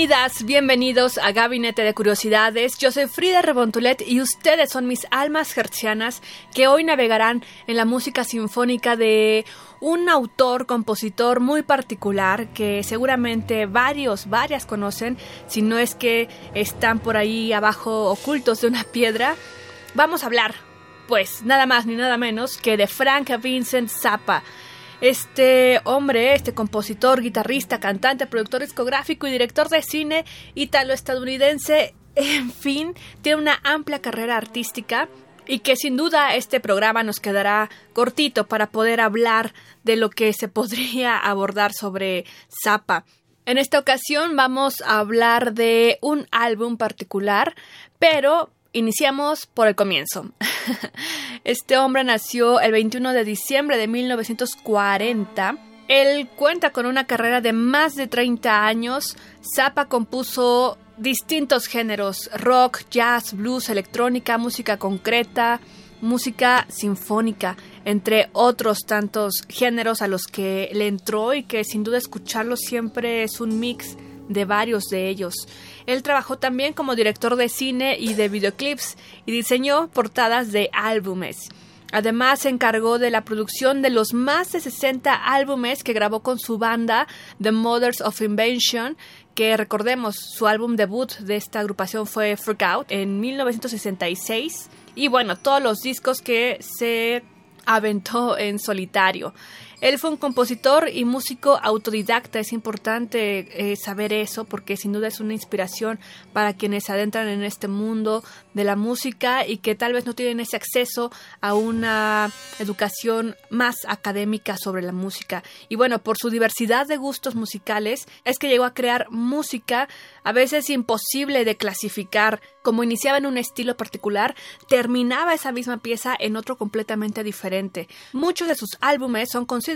Bienvenidas, bienvenidos a Gabinete de Curiosidades. Yo soy Frida Rebontulet y ustedes son mis almas hertzianas que hoy navegarán en la música sinfónica de un autor, compositor muy particular que seguramente varios, varias conocen, si no es que están por ahí abajo ocultos de una piedra. Vamos a hablar, pues, nada más ni nada menos que de Frank Vincent Zappa. Este hombre, este compositor, guitarrista, cantante, productor discográfico y director de cine italo-estadounidense, en fin, tiene una amplia carrera artística y que sin duda este programa nos quedará cortito para poder hablar de lo que se podría abordar sobre Zappa. En esta ocasión vamos a hablar de un álbum particular, pero Iniciamos por el comienzo. Este hombre nació el 21 de diciembre de 1940. Él cuenta con una carrera de más de 30 años. Zappa compuso distintos géneros, rock, jazz, blues, electrónica, música concreta, música sinfónica, entre otros tantos géneros a los que le entró y que sin duda escucharlo siempre es un mix de varios de ellos. Él trabajó también como director de cine y de videoclips y diseñó portadas de álbumes. Además se encargó de la producción de los más de 60 álbumes que grabó con su banda The Mothers of Invention, que recordemos su álbum debut de esta agrupación fue Freak Out en 1966 y bueno, todos los discos que se aventó en solitario. Él fue un compositor y músico autodidacta. Es importante eh, saber eso porque sin duda es una inspiración para quienes se adentran en este mundo de la música y que tal vez no tienen ese acceso a una educación más académica sobre la música. Y bueno, por su diversidad de gustos musicales es que llegó a crear música a veces imposible de clasificar. Como iniciaba en un estilo particular, terminaba esa misma pieza en otro completamente diferente. Muchos de sus álbumes son considerados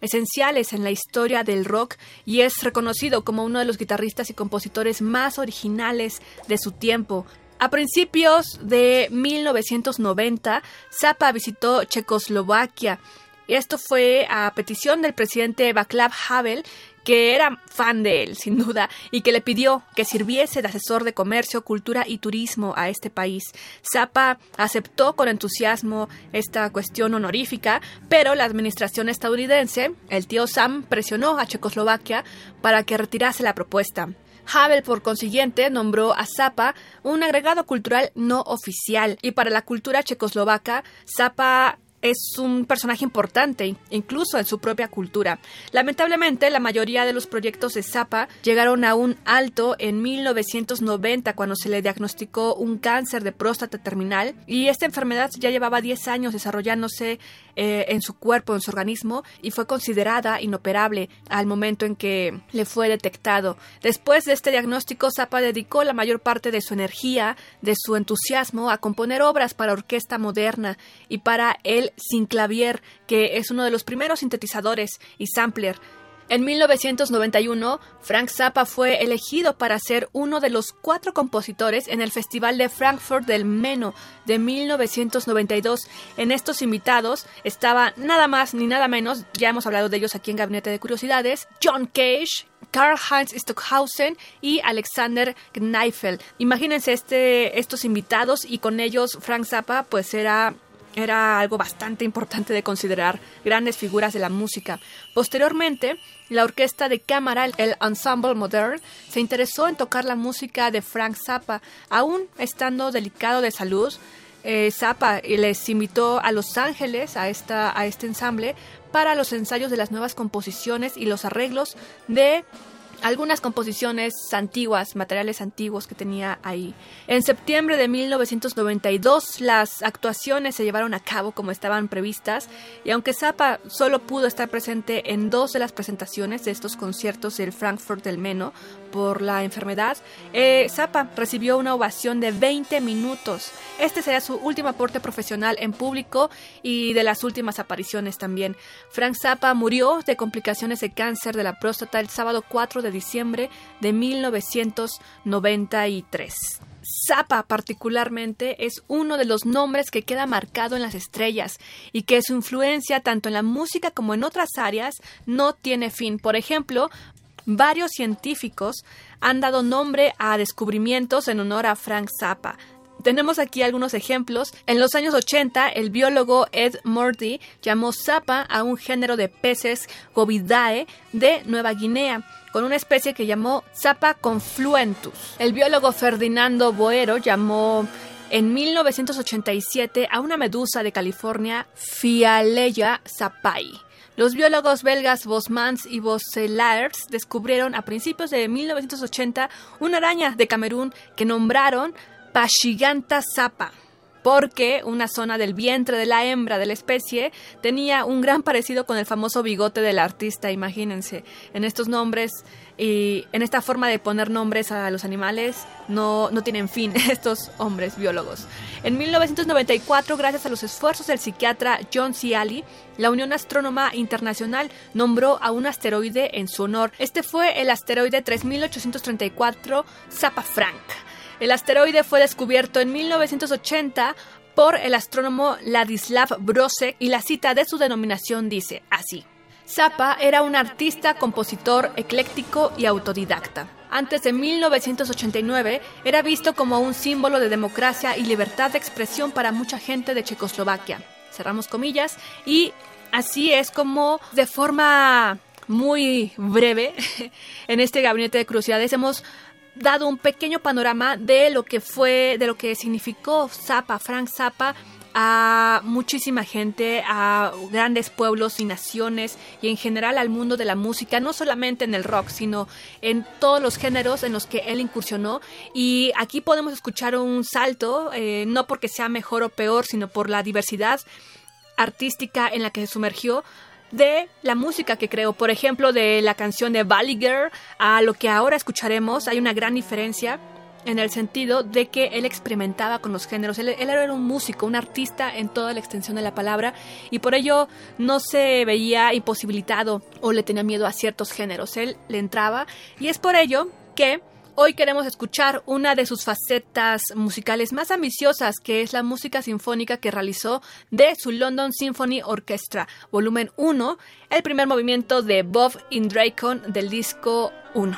esenciales en la historia del rock y es reconocido como uno de los guitarristas y compositores más originales de su tiempo. A principios de 1990, Zappa visitó Checoslovaquia. Esto fue a petición del presidente Václav Havel, que era fan de él, sin duda, y que le pidió que sirviese de asesor de comercio, cultura y turismo a este país. Zappa aceptó con entusiasmo esta cuestión honorífica, pero la administración estadounidense, el tío Sam, presionó a Checoslovaquia para que retirase la propuesta. Havel, por consiguiente, nombró a Zappa un agregado cultural no oficial y para la cultura checoslovaca, Zappa es un personaje importante, incluso en su propia cultura. Lamentablemente, la mayoría de los proyectos de Zappa llegaron a un alto en 1990 cuando se le diagnosticó un cáncer de próstata terminal y esta enfermedad ya llevaba 10 años desarrollándose eh, en su cuerpo, en su organismo y fue considerada inoperable al momento en que le fue detectado. Después de este diagnóstico, Zappa dedicó la mayor parte de su energía, de su entusiasmo a componer obras para orquesta moderna y para el sinclavier, que es uno de los primeros sintetizadores y sampler en 1991, Frank Zappa fue elegido para ser uno de los cuatro compositores en el Festival de Frankfurt del Meno de 1992. En estos invitados estaba nada más ni nada menos, ya hemos hablado de ellos aquí en Gabinete de Curiosidades, John Cage, Karl-Heinz Stockhausen y Alexander Kneifel. Imagínense este, estos invitados y con ellos Frank Zappa pues era era algo bastante importante de considerar, grandes figuras de la música. Posteriormente, la orquesta de cámara, el Ensemble Modern, se interesó en tocar la música de Frank Zappa, aún estando delicado de salud. eh, Zappa les invitó a Los Ángeles a, esta, a este ensamble para los ensayos de las nuevas composiciones y los arreglos de algunas composiciones antiguas, materiales antiguos que tenía ahí. En septiembre de 1992 las actuaciones se llevaron a cabo como estaban previstas y aunque Zappa solo pudo estar presente en dos de las presentaciones de estos conciertos del Frankfurt del Meno por la enfermedad, eh, Zappa recibió una ovación de 20 minutos. Este sería su último aporte profesional en público y de las últimas apariciones también. Frank Zappa murió de complicaciones de cáncer de la próstata el sábado 4 de diciembre de 1993. Zappa particularmente es uno de los nombres que queda marcado en las estrellas y que su influencia tanto en la música como en otras áreas no tiene fin. Por ejemplo, varios científicos han dado nombre a descubrimientos en honor a Frank Zappa. Tenemos aquí algunos ejemplos. En los años 80, el biólogo Ed Morty llamó Zappa a un género de peces Gobidae de Nueva Guinea con una especie que llamó Zappa confluentus. El biólogo Ferdinando Boero llamó en 1987 a una medusa de California Fialeya zappai. Los biólogos belgas Bosmans y Bosselaers descubrieron a principios de 1980 una araña de Camerún que nombraron Pashiganta zappa porque una zona del vientre de la hembra de la especie tenía un gran parecido con el famoso bigote del artista, imagínense. En estos nombres y en esta forma de poner nombres a los animales no, no tienen fin estos hombres biólogos. En 1994, gracias a los esfuerzos del psiquiatra John Ciali, la Unión Astrónoma Internacional nombró a un asteroide en su honor. Este fue el asteroide 3834 Zappa Frank el asteroide fue descubierto en 1980 por el astrónomo Ladislav Brosek y la cita de su denominación dice así. Zappa era un artista, compositor, ecléctico y autodidacta. Antes de 1989 era visto como un símbolo de democracia y libertad de expresión para mucha gente de Checoslovaquia. Cerramos comillas y así es como de forma muy breve en este gabinete de curiosidades hemos dado un pequeño panorama de lo que fue, de lo que significó Zappa, Frank Zappa a muchísima gente, a grandes pueblos y naciones y en general al mundo de la música, no solamente en el rock, sino en todos los géneros en los que él incursionó. Y aquí podemos escuchar un salto, eh, no porque sea mejor o peor, sino por la diversidad artística en la que se sumergió, de la música que creó. Por ejemplo, de la canción de Valley Girl a lo que ahora escucharemos, hay una gran diferencia en el sentido de que él experimentaba con los géneros. Él, era un músico, un artista en toda la extensión de la palabra y por ello no se veía imposibilitado o le tenía miedo a ciertos géneros. Él le entraba y es por ello que Hoy queremos escuchar una de sus facetas musicales más ambiciosas, que es la música sinfónica que realizó de su London Symphony Orchestra, volumen 1, el primer movimiento de Bob Indracon del disco 1.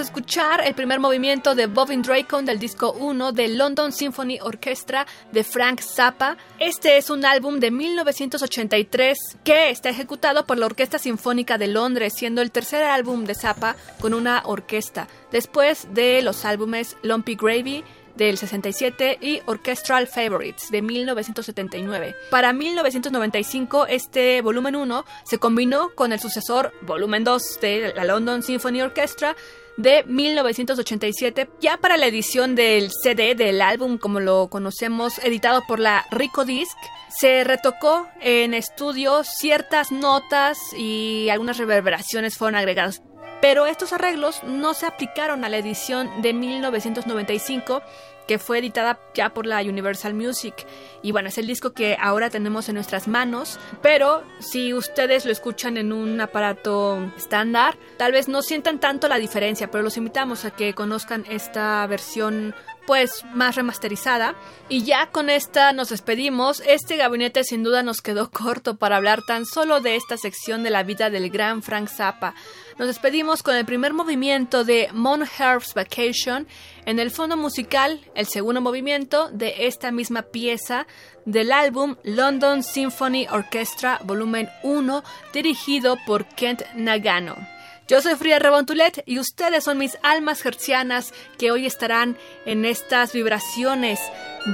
Escuchar el primer movimiento de Bobin Dracon del disco 1 de London Symphony Orchestra de Frank Zappa. Este es un álbum de 1983 que está ejecutado por la Orquesta Sinfónica de Londres, siendo el tercer álbum de Zappa con una orquesta, después de los álbumes Lumpy Gravy, del 67 y Orchestral Favorites de 1979. Para 1995 este volumen 1 se combinó con el sucesor volumen 2 de la London Symphony Orchestra de 1987, ya para la edición del CD del álbum como lo conocemos, editado por la Rico Disc, se retocó en estudio ciertas notas y algunas reverberaciones fueron agregadas. Pero estos arreglos no se aplicaron a la edición de 1995 que fue editada ya por la Universal Music. Y bueno, es el disco que ahora tenemos en nuestras manos, pero si ustedes lo escuchan en un aparato estándar, tal vez no sientan tanto la diferencia, pero los invitamos a que conozcan esta versión pues más remasterizada. Y ya con esta nos despedimos. Este gabinete sin duda nos quedó corto para hablar tan solo de esta sección de la vida del gran Frank Zappa. Nos despedimos con el primer movimiento de Mon Herb's Vacation. En el fondo musical, el segundo movimiento de esta misma pieza del álbum London Symphony Orchestra Volumen 1, dirigido por Kent Nagano. Yo soy Frida Rebontulet y ustedes son mis almas hercianas que hoy estarán en estas vibraciones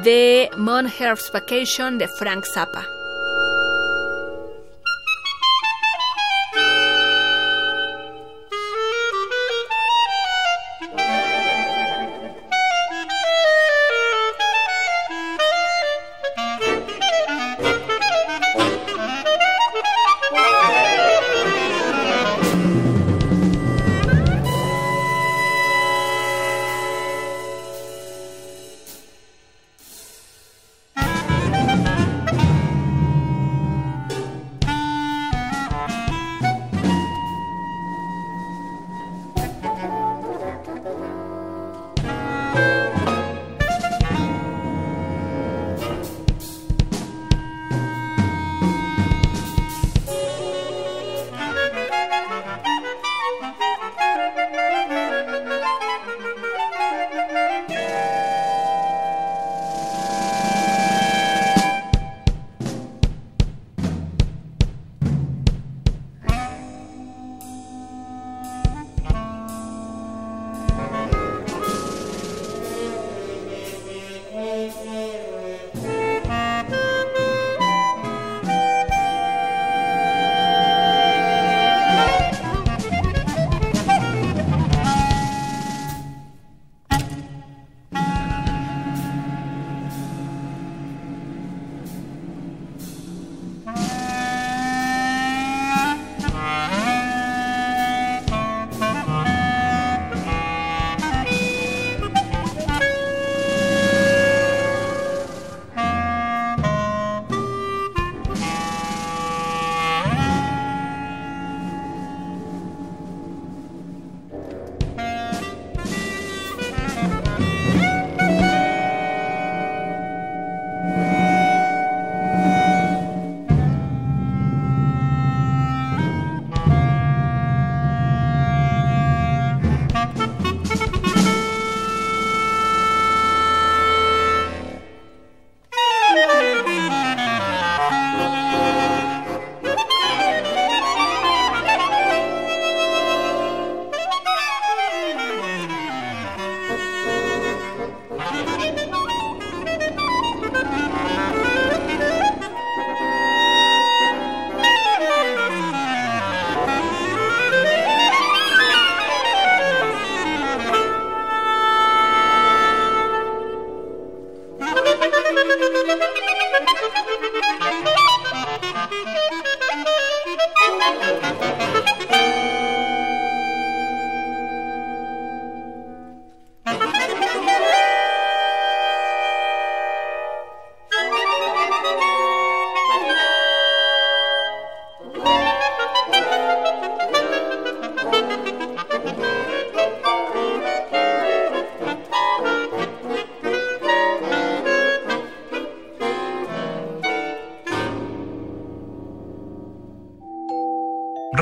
de Mon Vacation de Frank Zappa.